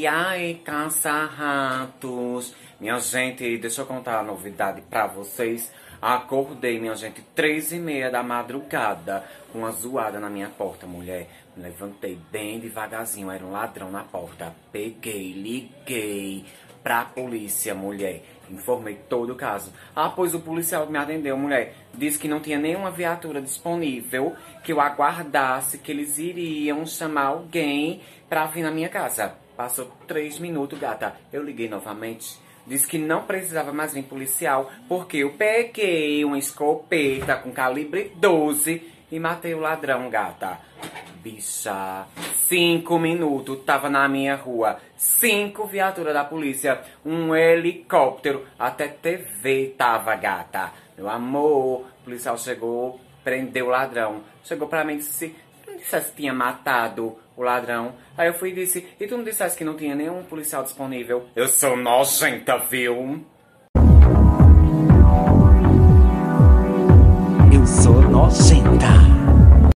E aí, caça-ratos? Minha gente, deixa eu contar a novidade pra vocês. Acordei, minha gente, três e meia da madrugada, com uma zoada na minha porta, mulher. Me levantei bem devagarzinho, era um ladrão na porta. Peguei, liguei pra polícia, mulher. Informei todo o caso. Ah, pois o policial me atendeu, mulher, disse que não tinha nenhuma viatura disponível, que eu aguardasse, que eles iriam chamar alguém pra vir na minha casa. Passou três minutos, gata. Eu liguei novamente. Disse que não precisava mais vir policial, porque eu peguei uma escopeta com calibre 12 e matei o ladrão, gata. Bicha, cinco minutos, tava na minha rua. Cinco viaturas da polícia, um helicóptero, até TV tava, gata. Meu amor, o policial chegou, prendeu o ladrão. Chegou pra mim e disse, não dissesse que tinha matado o ladrão? Aí eu fui e disse, e tu não dissesse que não tinha nenhum policial disponível? Eu sou nojenta, viu? Eu sou nojenta.